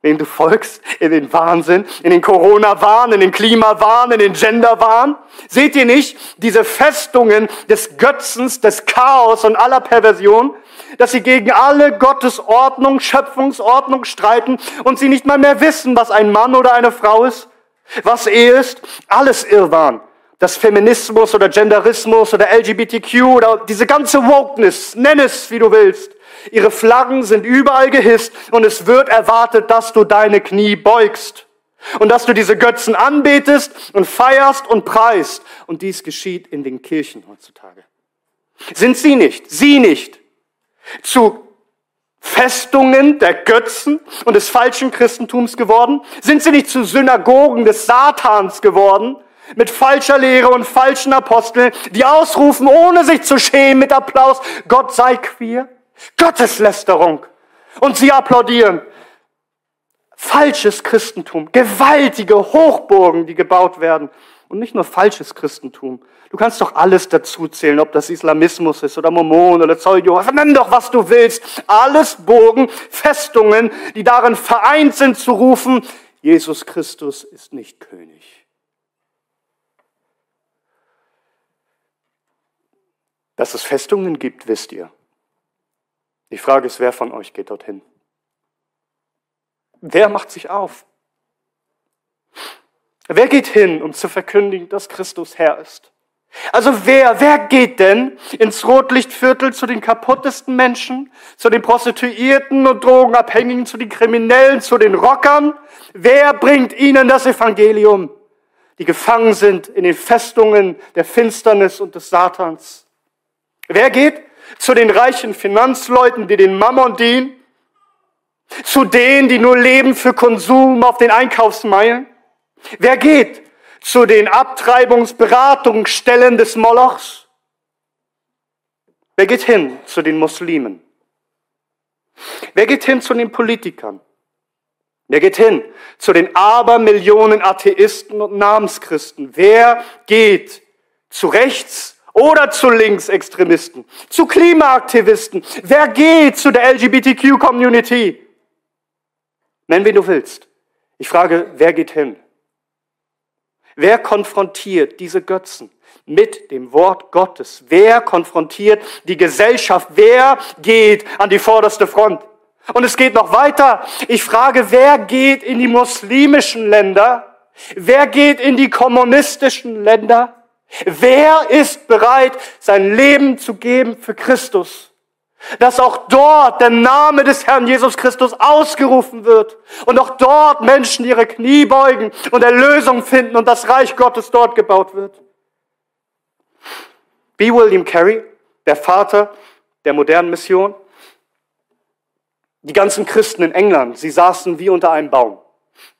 Wem du folgst, in den Wahnsinn, in den Corona-Wahn, in den Klimawahn, in den Gender-Wahn? Seht ihr nicht diese Festungen des Götzens, des Chaos und aller Perversion, dass sie gegen alle Gottes Ordnung, Schöpfungsordnung streiten und sie nicht mal mehr wissen, was ein Mann oder eine Frau ist, was Ehe ist? Alles Irrwahn. Das Feminismus oder Genderismus oder LGBTQ oder diese ganze Wokeness, nenn es, wie du willst. Ihre Flaggen sind überall gehisst und es wird erwartet, dass du deine Knie beugst und dass du diese Götzen anbetest und feierst und preist. Und dies geschieht in den Kirchen heutzutage. Sind sie nicht, sie nicht, zu Festungen der Götzen und des falschen Christentums geworden? Sind sie nicht zu Synagogen des Satans geworden? Mit falscher Lehre und falschen Aposteln, die ausrufen, ohne sich zu schämen, mit Applaus, Gott sei queer? Gotteslästerung. Und sie applaudieren. Falsches Christentum, gewaltige Hochburgen, die gebaut werden. Und nicht nur falsches Christentum. Du kannst doch alles dazu zählen, ob das Islamismus ist oder Mormon oder Zeugen. Nenn doch, was du willst. Alles Burgen, Festungen, die darin vereint sind zu rufen, Jesus Christus ist nicht König. Dass es Festungen gibt, wisst ihr. Die Frage ist, wer von euch geht dorthin? Wer macht sich auf? Wer geht hin, um zu verkündigen, dass Christus Herr ist? Also wer, wer geht denn ins Rotlichtviertel zu den kaputtesten Menschen, zu den Prostituierten und Drogenabhängigen, zu den Kriminellen, zu den Rockern? Wer bringt ihnen das Evangelium, die gefangen sind in den Festungen der Finsternis und des Satans? Wer geht zu den reichen Finanzleuten, die den Mammon dienen? Zu denen, die nur leben für Konsum auf den Einkaufsmeilen? Wer geht zu den Abtreibungsberatungsstellen des Molochs? Wer geht hin zu den Muslimen? Wer geht hin zu den Politikern? Wer geht hin zu den Abermillionen Atheisten und Namenschristen? Wer geht zu rechts oder zu Linksextremisten, zu Klimaaktivisten? Wer geht zu der LGBTQ-Community? Nenn, wen du willst. Ich frage, wer geht hin? Wer konfrontiert diese Götzen mit dem Wort Gottes? Wer konfrontiert die Gesellschaft? Wer geht an die vorderste Front? Und es geht noch weiter. Ich frage, wer geht in die muslimischen Länder? Wer geht in die kommunistischen Länder? Wer ist bereit, sein Leben zu geben für Christus? dass auch dort der Name des Herrn Jesus Christus ausgerufen wird und auch dort Menschen ihre Knie beugen und Erlösung finden und das Reich Gottes dort gebaut wird. B. William Carey, der Vater der modernen Mission, die ganzen Christen in England, sie saßen wie unter einem Baum.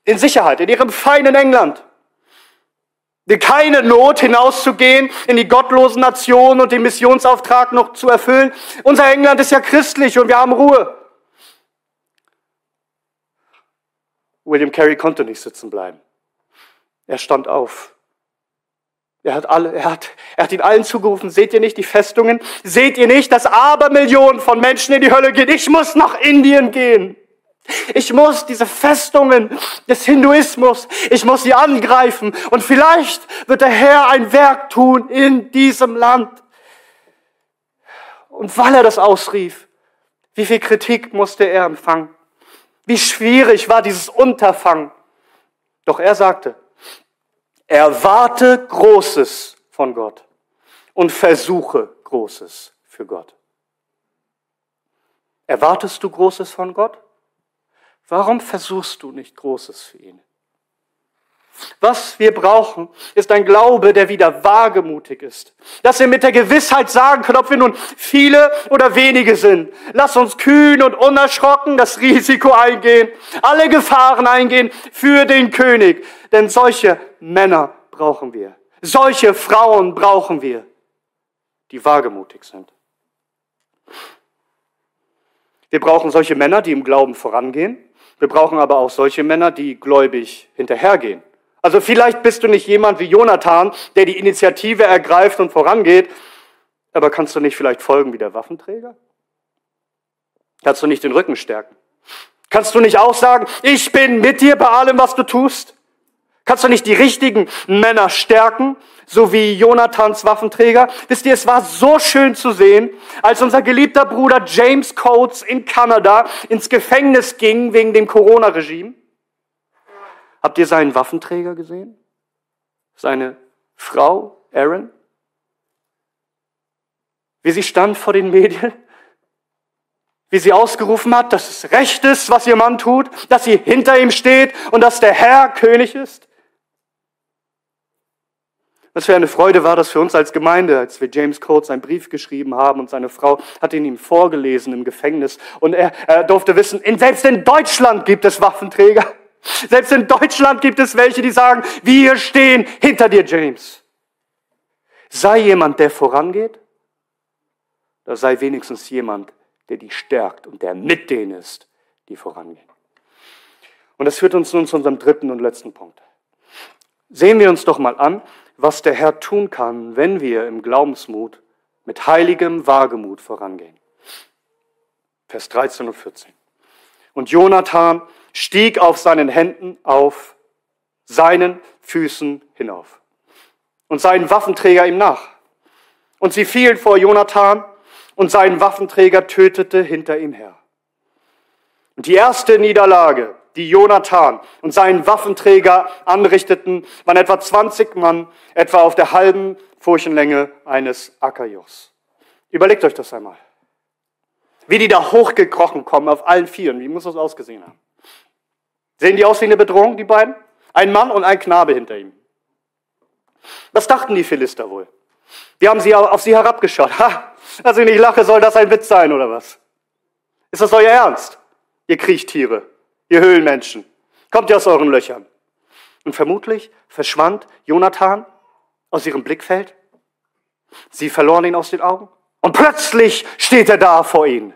In Sicherheit, in ihrem feinen England keine Not hinauszugehen in die gottlosen Nationen und den Missionsauftrag noch zu erfüllen. Unser England ist ja christlich und wir haben Ruhe. William Carey konnte nicht sitzen bleiben. Er stand auf. Er hat, alle, er, hat, er hat ihn allen zugerufen, seht ihr nicht die Festungen? Seht ihr nicht, dass Abermillionen von Menschen in die Hölle gehen? Ich muss nach Indien gehen. Ich muss diese Festungen des Hinduismus, ich muss sie angreifen und vielleicht wird der Herr ein Werk tun in diesem Land. Und weil er das ausrief, wie viel Kritik musste er empfangen? Wie schwierig war dieses Unterfangen? Doch er sagte, erwarte Großes von Gott und versuche Großes für Gott. Erwartest du Großes von Gott? Warum versuchst du nicht Großes für ihn? Was wir brauchen, ist ein Glaube, der wieder wagemutig ist. Dass wir mit der Gewissheit sagen können, ob wir nun viele oder wenige sind. Lass uns kühn und unerschrocken das Risiko eingehen, alle Gefahren eingehen für den König. Denn solche Männer brauchen wir. Solche Frauen brauchen wir, die wagemutig sind. Wir brauchen solche Männer, die im Glauben vorangehen wir brauchen aber auch solche Männer, die gläubig hinterhergehen. Also vielleicht bist du nicht jemand wie Jonathan, der die Initiative ergreift und vorangeht, aber kannst du nicht vielleicht folgen wie der Waffenträger? Kannst du nicht den Rücken stärken? Kannst du nicht auch sagen, ich bin mit dir bei allem, was du tust? Kannst du nicht die richtigen Männer stärken, so wie Jonathans Waffenträger? Wisst ihr, es war so schön zu sehen, als unser geliebter Bruder James Coates in Kanada ins Gefängnis ging wegen dem Corona-Regime. Habt ihr seinen Waffenträger gesehen? Seine Frau, Aaron? Wie sie stand vor den Medien? Wie sie ausgerufen hat, dass es recht ist, was ihr Mann tut, dass sie hinter ihm steht und dass der Herr König ist? Was für eine Freude war das für uns als Gemeinde, als wir James Coates einen Brief geschrieben haben und seine Frau hat ihn ihm vorgelesen im Gefängnis und er, er durfte wissen, in, selbst in Deutschland gibt es Waffenträger. Selbst in Deutschland gibt es welche, die sagen, wir stehen hinter dir, James. Sei jemand, der vorangeht, oder sei wenigstens jemand, der dich stärkt und der mit denen ist, die vorangehen. Und das führt uns nun zu unserem dritten und letzten Punkt. Sehen wir uns doch mal an, was der Herr tun kann, wenn wir im Glaubensmut mit heiligem Wagemut vorangehen. Vers 13 und 14. Und Jonathan stieg auf seinen Händen auf seinen Füßen hinauf und seinen Waffenträger ihm nach. Und sie fielen vor Jonathan und seinen Waffenträger tötete hinter ihm her. Und die erste Niederlage, die Jonathan und seinen Waffenträger anrichteten, waren etwa 20 Mann, etwa auf der halben Furchenlänge eines Ackerjochs. Überlegt euch das einmal. Wie die da hochgekrochen kommen auf allen Vieren. Wie muss das ausgesehen haben? Sehen die aus wie eine Bedrohung, die beiden? Ein Mann und ein Knabe hinter ihm. Was dachten die Philister wohl? Wie haben sie auf sie herabgeschaut? Ha, dass ich nicht lache, soll das ein Witz sein oder was? Ist das euer Ernst? Ihr Kriechtiere, ihr Höhlenmenschen. Kommt ihr aus euren Löchern. Und vermutlich verschwand Jonathan aus ihrem Blickfeld. Sie verloren ihn aus den Augen. Und plötzlich steht er da vor ihnen.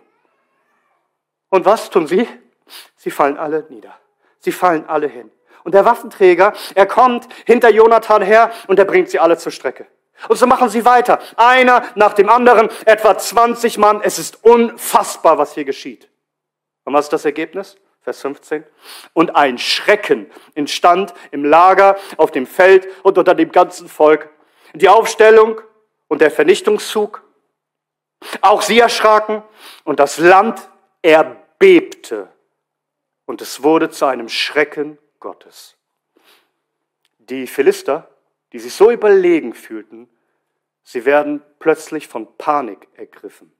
Und was tun sie? Sie fallen alle nieder. Sie fallen alle hin. Und der Waffenträger, er kommt hinter Jonathan her und er bringt sie alle zur Strecke. Und so machen sie weiter. Einer nach dem anderen, etwa 20 Mann. Es ist unfassbar, was hier geschieht. Und was ist das Ergebnis? Vers 15. Und ein Schrecken entstand im Lager, auf dem Feld und unter dem ganzen Volk. Die Aufstellung und der Vernichtungszug. Auch sie erschraken und das Land erbebte. Und es wurde zu einem Schrecken Gottes. Die Philister die sich so überlegen fühlten, sie werden plötzlich von Panik ergriffen.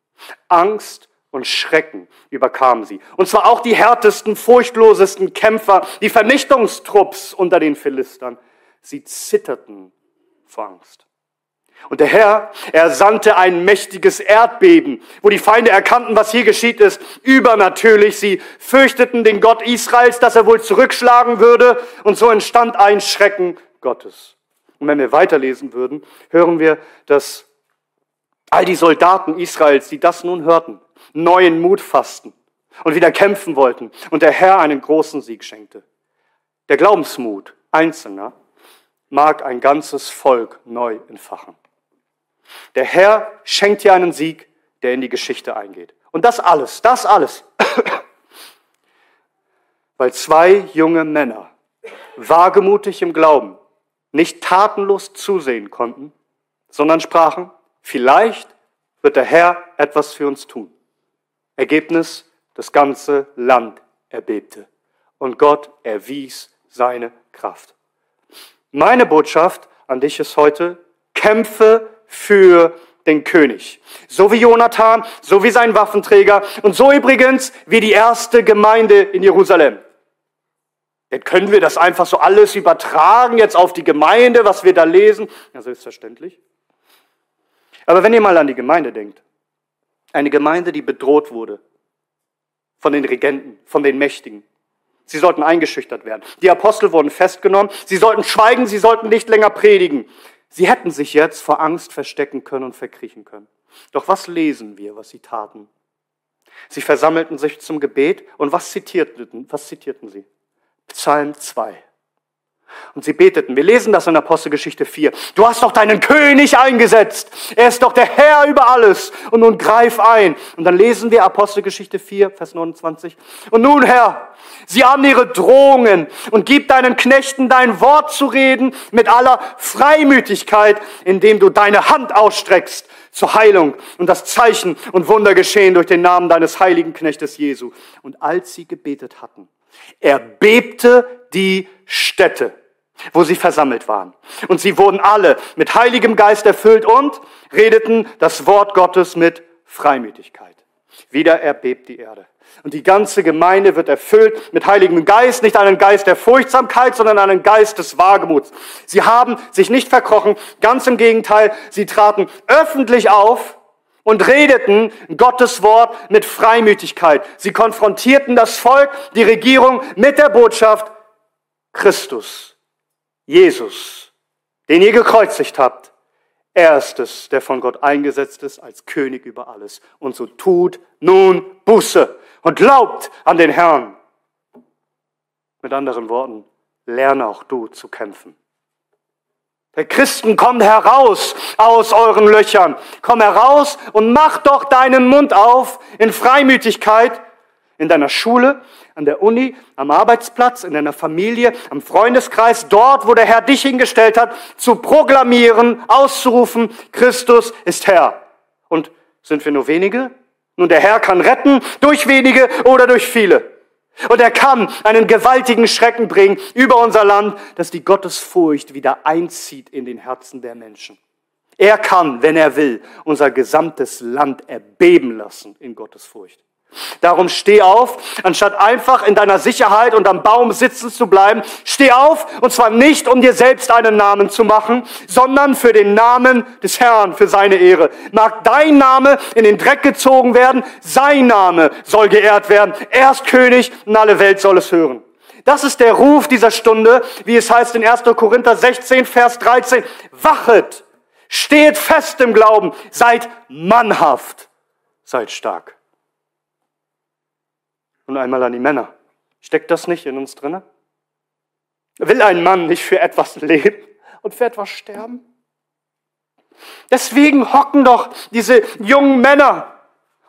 Angst und Schrecken überkamen sie. Und zwar auch die härtesten, furchtlosesten Kämpfer, die Vernichtungstrupps unter den Philistern. Sie zitterten vor Angst. Und der Herr, er sandte ein mächtiges Erdbeben, wo die Feinde erkannten, was hier geschieht ist, übernatürlich. Sie fürchteten den Gott Israels, dass er wohl zurückschlagen würde. Und so entstand ein Schrecken Gottes. Und wenn wir weiterlesen würden, hören wir, dass all die Soldaten Israels, die das nun hörten, neuen Mut fassten und wieder kämpfen wollten und der Herr einen großen Sieg schenkte. Der Glaubensmut Einzelner mag ein ganzes Volk neu entfachen. Der Herr schenkt dir einen Sieg, der in die Geschichte eingeht. Und das alles, das alles, weil zwei junge Männer wagemutig im Glauben nicht tatenlos zusehen konnten, sondern sprachen, vielleicht wird der Herr etwas für uns tun. Ergebnis, das ganze Land erbebte und Gott erwies seine Kraft. Meine Botschaft an dich ist heute, kämpfe für den König. So wie Jonathan, so wie sein Waffenträger und so übrigens wie die erste Gemeinde in Jerusalem. Dann können wir das einfach so alles übertragen jetzt auf die Gemeinde, was wir da lesen. Ja, selbstverständlich. Aber wenn ihr mal an die Gemeinde denkt, eine Gemeinde, die bedroht wurde von den Regenten, von den Mächtigen. Sie sollten eingeschüchtert werden. Die Apostel wurden festgenommen. Sie sollten schweigen, sie sollten nicht länger predigen. Sie hätten sich jetzt vor Angst verstecken können und verkriechen können. Doch was lesen wir, was sie taten? Sie versammelten sich zum Gebet und was zitierten, was zitierten sie? Psalm 2. Und sie beteten. Wir lesen das in Apostelgeschichte 4. Du hast doch deinen König eingesetzt. Er ist doch der Herr über alles. Und nun greif ein. Und dann lesen wir Apostelgeschichte 4, Vers 29. Und nun, Herr, sieh an ihre Drohungen und gib deinen Knechten dein Wort zu reden mit aller Freimütigkeit, indem du deine Hand ausstreckst zur Heilung und das Zeichen und Wunder geschehen durch den Namen deines heiligen Knechtes Jesu. Und als sie gebetet hatten, erbebte die Städte, wo sie versammelt waren. Und sie wurden alle mit heiligem Geist erfüllt und redeten das Wort Gottes mit Freimütigkeit. Wieder erbebt die Erde. Und die ganze Gemeinde wird erfüllt mit heiligem Geist, nicht einen Geist der Furchtsamkeit, sondern einen Geist des Wagemuts. Sie haben sich nicht verkrochen, ganz im Gegenteil, sie traten öffentlich auf und redeten Gottes Wort mit Freimütigkeit. Sie konfrontierten das Volk, die Regierung mit der Botschaft Christus, Jesus, den ihr gekreuzigt habt. Er ist es, der von Gott eingesetzt ist als König über alles. Und so tut nun Buße und glaubt an den Herrn. Mit anderen Worten, lerne auch du zu kämpfen. Der Christen, komm heraus aus euren Löchern. Komm heraus und mach doch deinen Mund auf in Freimütigkeit in deiner Schule, an der Uni, am Arbeitsplatz, in deiner Familie, am Freundeskreis, dort, wo der Herr dich hingestellt hat, zu proklamieren, auszurufen, Christus ist Herr. Und sind wir nur wenige? Nun, der Herr kann retten durch wenige oder durch viele. Und er kann einen gewaltigen Schrecken bringen über unser Land, dass die Gottesfurcht wieder einzieht in den Herzen der Menschen. Er kann, wenn er will, unser gesamtes Land erbeben lassen in Gottesfurcht. Darum steh auf, anstatt einfach in deiner Sicherheit und am Baum sitzen zu bleiben. Steh auf, und zwar nicht, um dir selbst einen Namen zu machen, sondern für den Namen des Herrn, für seine Ehre. Mag dein Name in den Dreck gezogen werden, sein Name soll geehrt werden. Er ist König und alle Welt soll es hören. Das ist der Ruf dieser Stunde, wie es heißt in 1. Korinther 16, Vers 13. Wachet, steht fest im Glauben, seid mannhaft, seid stark. Und einmal an die Männer. Steckt das nicht in uns drinne? Will ein Mann nicht für etwas leben und für etwas sterben? Deswegen hocken doch diese jungen Männer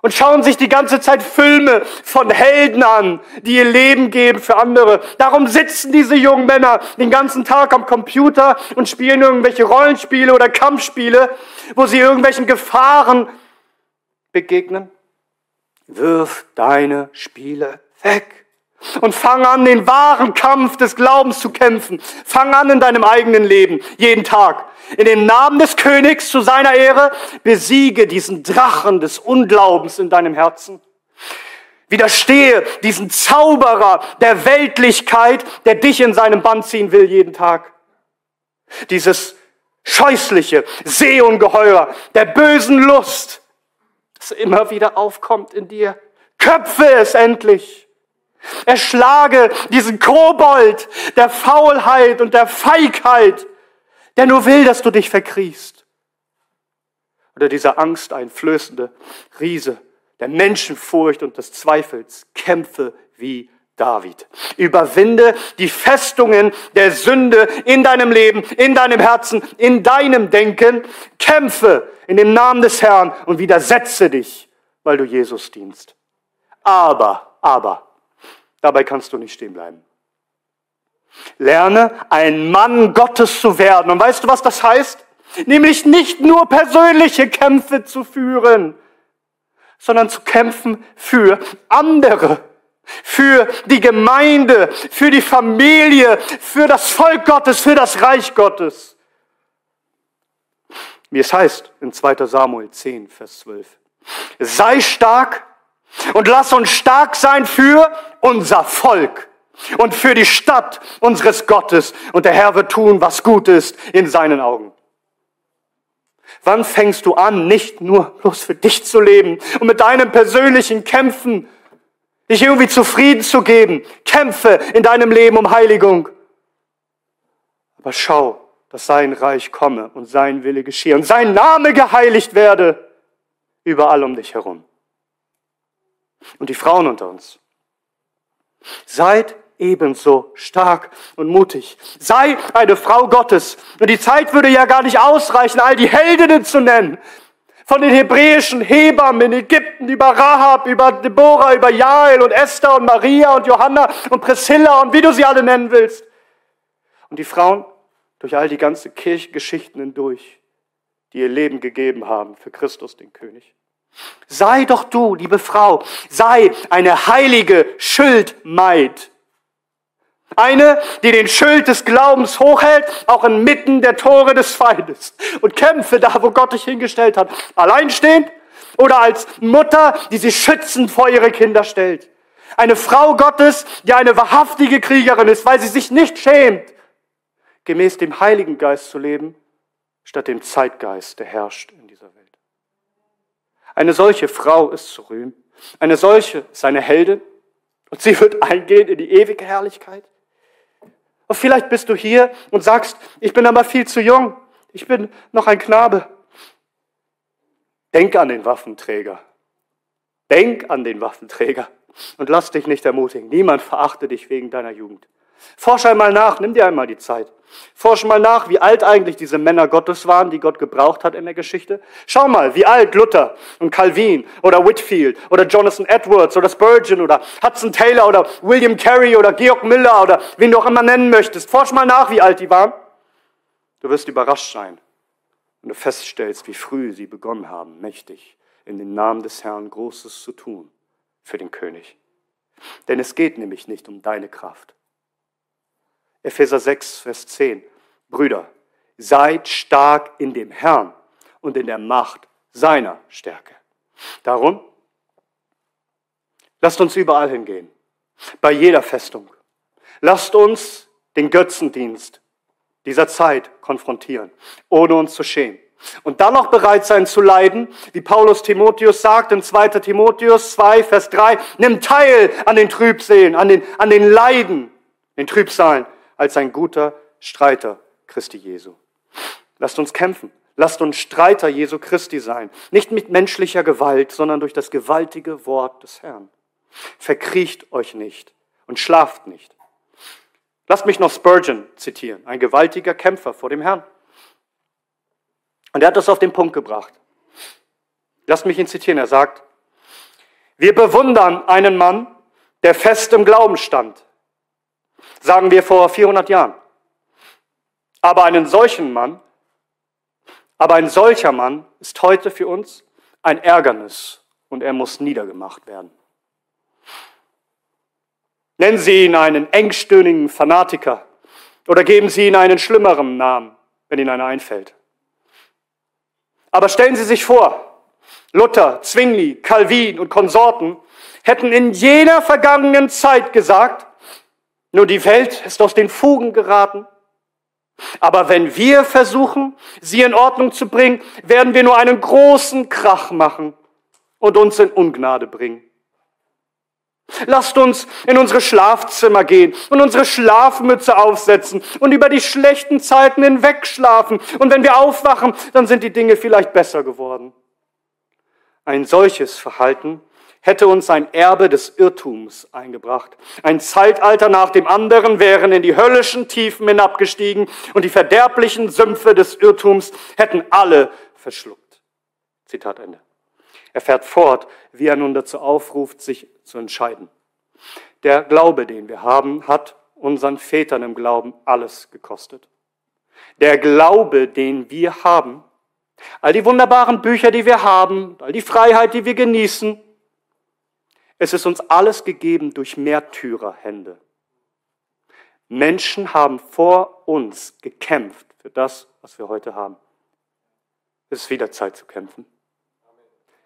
und schauen sich die ganze Zeit Filme von Helden an, die ihr Leben geben für andere. Darum sitzen diese jungen Männer den ganzen Tag am Computer und spielen irgendwelche Rollenspiele oder Kampfspiele, wo sie irgendwelchen Gefahren begegnen. Wirf deine Spiele weg und fang an, den wahren Kampf des Glaubens zu kämpfen. Fang an in deinem eigenen Leben, jeden Tag. In dem Namen des Königs zu seiner Ehre besiege diesen Drachen des Unglaubens in deinem Herzen. Widerstehe diesen Zauberer der Weltlichkeit, der dich in seinem Band ziehen will jeden Tag. Dieses scheußliche Seeungeheuer der bösen Lust, das immer wieder aufkommt in dir. Köpfe es endlich. Erschlage diesen Kobold der Faulheit und der Feigheit, der nur will, dass du dich verkriechst. Oder dieser angsteinflößende Riese der Menschenfurcht und des Zweifels. Kämpfe wie David. Überwinde die Festungen der Sünde in deinem Leben, in deinem Herzen, in deinem Denken. Kämpfe in dem Namen des Herrn und widersetze dich, weil du Jesus dienst. Aber, aber, dabei kannst du nicht stehen bleiben. Lerne, ein Mann Gottes zu werden. Und weißt du, was das heißt? Nämlich nicht nur persönliche Kämpfe zu führen, sondern zu kämpfen für andere für die Gemeinde, für die Familie, für das Volk Gottes, für das Reich Gottes. Wie es heißt in 2 Samuel 10, Vers 12. Sei stark und lass uns stark sein für unser Volk und für die Stadt unseres Gottes. Und der Herr wird tun, was gut ist in seinen Augen. Wann fängst du an, nicht nur bloß für dich zu leben und mit deinen persönlichen Kämpfen dich irgendwie zufrieden zu geben. Kämpfe in deinem Leben um Heiligung. Aber schau, dass sein Reich komme und sein Wille geschehe und sein Name geheiligt werde überall um dich herum. Und die Frauen unter uns. Seid ebenso stark und mutig. Sei eine Frau Gottes. Und die Zeit würde ja gar nicht ausreichen, all die Heldinnen zu nennen, von den hebräischen Hebammen in Ägypten über Rahab, über Deborah, über Jael und Esther und Maria und Johanna und Priscilla und wie du sie alle nennen willst. Und die Frauen durch all die ganze Kirchengeschichten hindurch, die ihr Leben gegeben haben für Christus, den König. Sei doch du, liebe Frau, sei eine heilige Schildmaid eine, die den Schild des Glaubens hochhält, auch inmitten der Tore des Feindes. Und kämpfe da, wo Gott dich hingestellt hat. Alleinstehend oder als Mutter, die sich schützend vor ihre Kinder stellt. Eine Frau Gottes, die eine wahrhaftige Kriegerin ist, weil sie sich nicht schämt, gemäß dem Heiligen Geist zu leben, statt dem Zeitgeist, der herrscht in dieser Welt. Eine solche Frau ist zu rühmen. Eine solche ist eine Heldin. Und sie wird eingehen in die ewige Herrlichkeit. Und vielleicht bist du hier und sagst, ich bin aber viel zu jung. Ich bin noch ein Knabe. Denk an den Waffenträger. Denk an den Waffenträger und lass dich nicht ermutigen. Niemand verachte dich wegen deiner Jugend. Forsch einmal nach, nimm dir einmal die Zeit. Forsch mal nach, wie alt eigentlich diese Männer Gottes waren, die Gott gebraucht hat in der Geschichte. Schau mal, wie alt Luther und Calvin oder Whitfield oder Jonathan Edwards oder Spurgeon oder Hudson Taylor oder William Carey oder Georg Miller oder wen du auch immer nennen möchtest. Forsch mal nach, wie alt die waren. Du wirst überrascht sein, wenn du feststellst, wie früh sie begonnen haben, mächtig in den Namen des Herrn Großes zu tun für den König. Denn es geht nämlich nicht um deine Kraft. Epheser 6, Vers 10. Brüder, seid stark in dem Herrn und in der Macht seiner Stärke. Darum, lasst uns überall hingehen, bei jeder Festung. Lasst uns den Götzendienst dieser Zeit konfrontieren, ohne uns zu schämen. Und dann noch bereit sein zu leiden, wie Paulus Timotheus sagt in 2. Timotheus 2, Vers 3, nimm teil an den Trübsehen, an den, an den Leiden, den Trübsalen, als ein guter Streiter Christi Jesu. Lasst uns kämpfen. Lasst uns Streiter Jesu Christi sein. Nicht mit menschlicher Gewalt, sondern durch das gewaltige Wort des Herrn. Verkriecht euch nicht und schlaft nicht. Lasst mich noch Spurgeon zitieren, ein gewaltiger Kämpfer vor dem Herrn. Und er hat das auf den Punkt gebracht. Lasst mich ihn zitieren. Er sagt, wir bewundern einen Mann, der fest im Glauben stand. Sagen wir vor 400 Jahren. Aber einen solchen Mann, aber ein solcher Mann ist heute für uns ein Ärgernis und er muss niedergemacht werden. Nennen Sie ihn einen engstöhnigen Fanatiker oder geben Sie ihn einen schlimmeren Namen, wenn Ihnen einer einfällt. Aber stellen Sie sich vor, Luther, Zwingli, Calvin und Konsorten hätten in jener vergangenen Zeit gesagt, nur die Welt ist aus den Fugen geraten. Aber wenn wir versuchen, sie in Ordnung zu bringen, werden wir nur einen großen Krach machen und uns in Ungnade bringen. Lasst uns in unsere Schlafzimmer gehen und unsere Schlafmütze aufsetzen und über die schlechten Zeiten hinweg schlafen. Und wenn wir aufwachen, dann sind die Dinge vielleicht besser geworden. Ein solches Verhalten hätte uns ein Erbe des Irrtums eingebracht. Ein Zeitalter nach dem anderen wären in die höllischen Tiefen hinabgestiegen und die verderblichen Sümpfe des Irrtums hätten alle verschluckt. Zitat Ende. Er fährt fort, wie er nun dazu aufruft, sich zu entscheiden. Der Glaube, den wir haben, hat unseren Vätern im Glauben alles gekostet. Der Glaube, den wir haben, all die wunderbaren Bücher, die wir haben, all die Freiheit, die wir genießen, es ist uns alles gegeben durch Märtyrerhände. Menschen haben vor uns gekämpft für das, was wir heute haben. Es ist wieder Zeit zu kämpfen.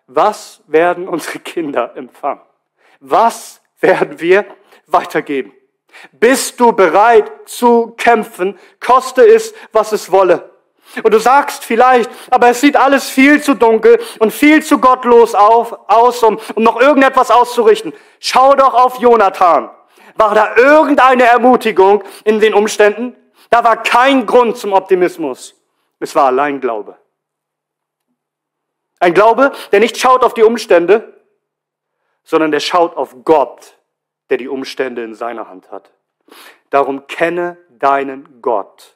Was werden unsere Kinder empfangen? Was werden wir weitergeben? Bist du bereit zu kämpfen, koste es, was es wolle? Und du sagst vielleicht, aber es sieht alles viel zu dunkel und viel zu gottlos auf, aus, um, um noch irgendetwas auszurichten. Schau doch auf Jonathan. War da irgendeine Ermutigung in den Umständen? Da war kein Grund zum Optimismus. Es war allein Glaube. Ein Glaube, der nicht schaut auf die Umstände, sondern der schaut auf Gott, der die Umstände in seiner Hand hat. Darum kenne deinen Gott.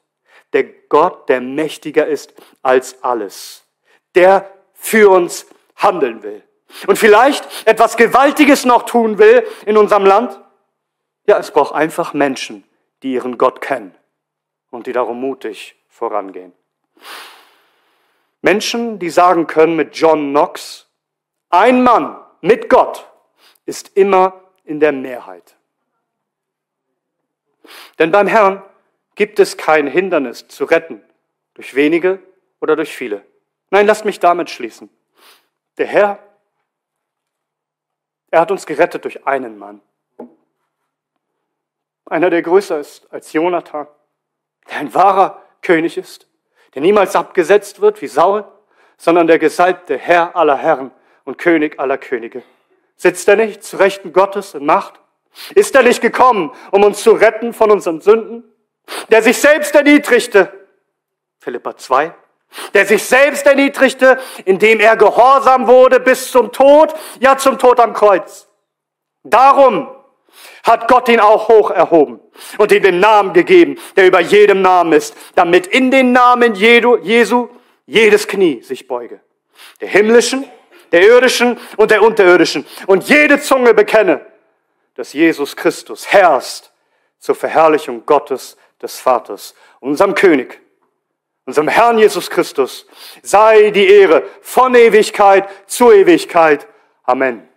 Der Gott, der mächtiger ist als alles. Der für uns handeln will. Und vielleicht etwas Gewaltiges noch tun will in unserem Land. Ja, es braucht einfach Menschen, die ihren Gott kennen und die darum mutig vorangehen. Menschen, die sagen können mit John Knox, ein Mann mit Gott ist immer in der Mehrheit. Denn beim Herrn gibt es kein Hindernis zu retten, durch wenige oder durch viele. Nein, lasst mich damit schließen. Der Herr, er hat uns gerettet durch einen Mann. Einer, der größer ist als Jonathan, der ein wahrer König ist, der niemals abgesetzt wird wie Saul, sondern der gesalbte Herr aller Herren und König aller Könige. Sitzt er nicht zu Rechten Gottes in Macht? Ist er nicht gekommen, um uns zu retten von unseren Sünden? Der sich selbst erniedrigte, Philippa 2, der sich selbst erniedrigte, indem er gehorsam wurde bis zum Tod, ja zum Tod am Kreuz. Darum hat Gott ihn auch hoch erhoben und ihm den Namen gegeben, der über jedem Namen ist, damit in den Namen Jesu jedes Knie sich beuge. Der himmlischen, der irdischen und der unterirdischen. Und jede Zunge bekenne, dass Jesus Christus herrscht zur Verherrlichung Gottes, des Vaters, unserem König, unserem Herrn Jesus Christus, sei die Ehre von Ewigkeit zu Ewigkeit. Amen.